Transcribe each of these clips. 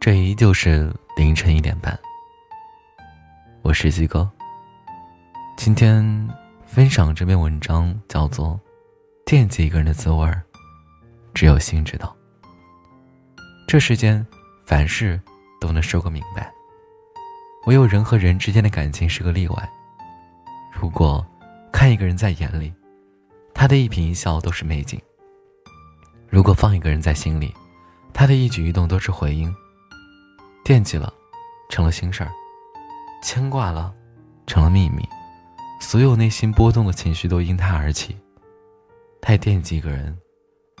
这依旧是凌晨一点半。我是鸡哥。今天分享这篇文章叫做《惦记一个人的滋味儿，只有心知道》。这世间凡事都能说个明白，唯有人和人之间的感情是个例外。如果看一个人在眼里，他的一颦一笑都是美景；如果放一个人在心里，他的一举一动都是回音。惦记了，成了心事儿；牵挂了，成了秘密。所有内心波动的情绪都因他而起。太惦记一个人，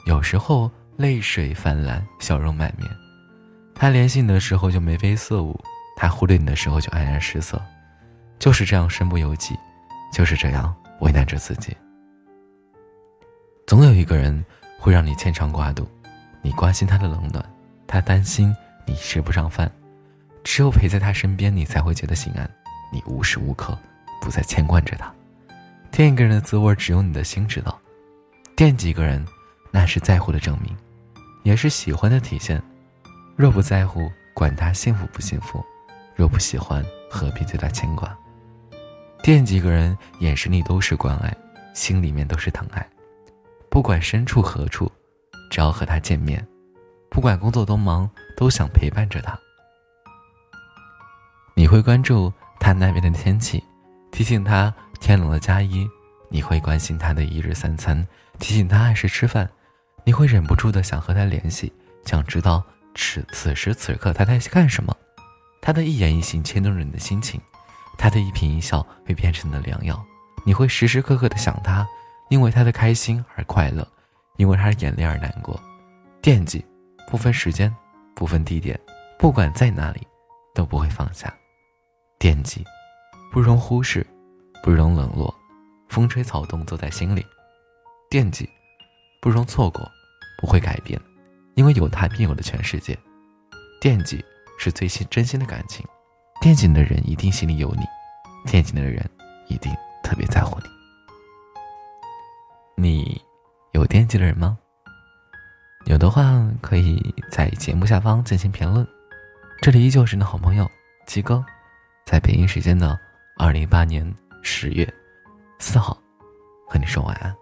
有时候泪水泛滥，笑容满面。他联系你的时候就眉飞色舞，他忽略你的时候就黯然失色。就是这样身不由己，就是这样为难着自己。总有一个人会让你牵肠挂肚，你关心他的冷暖，他担心。你吃不上饭，只有陪在他身边，你才会觉得心安。你无时无刻不在牵挂着他。惦一个人的滋味，只有你的心知道。惦记一个人，那是在乎的证明，也是喜欢的体现。若不在乎，管他幸福不幸福；若不喜欢，何必对他牵挂？惦记一个人，眼神里都是关爱，心里面都是疼爱。不管身处何处，只要和他见面。不管工作多忙，都想陪伴着他。你会关注他那边的天气，提醒他天冷了加衣；你会关心他的一日三餐，提醒他按时吃饭；你会忍不住的想和他联系，想知道此此时此刻他在干什么。他的一言一行牵动着你的心情，他的一颦一笑会变成你的良药。你会时时刻刻的想他，因为他的开心而快乐，因为他的眼泪而难过，惦记。不分时间，不分地点，不管在哪里，都不会放下。惦记，不容忽视，不容冷落。风吹草动都在心里。惦记，不容错过，不会改变，因为有他便有了全世界。惦记是最心真心的感情，惦记你的人一定心里有你，惦记你的人一定特别在乎你。你有惦记的人吗？有的话，可以在节目下方进行评论。这里依旧是你的好朋友鸡哥，在北京时间的二零一八年十月四号，和你说晚安。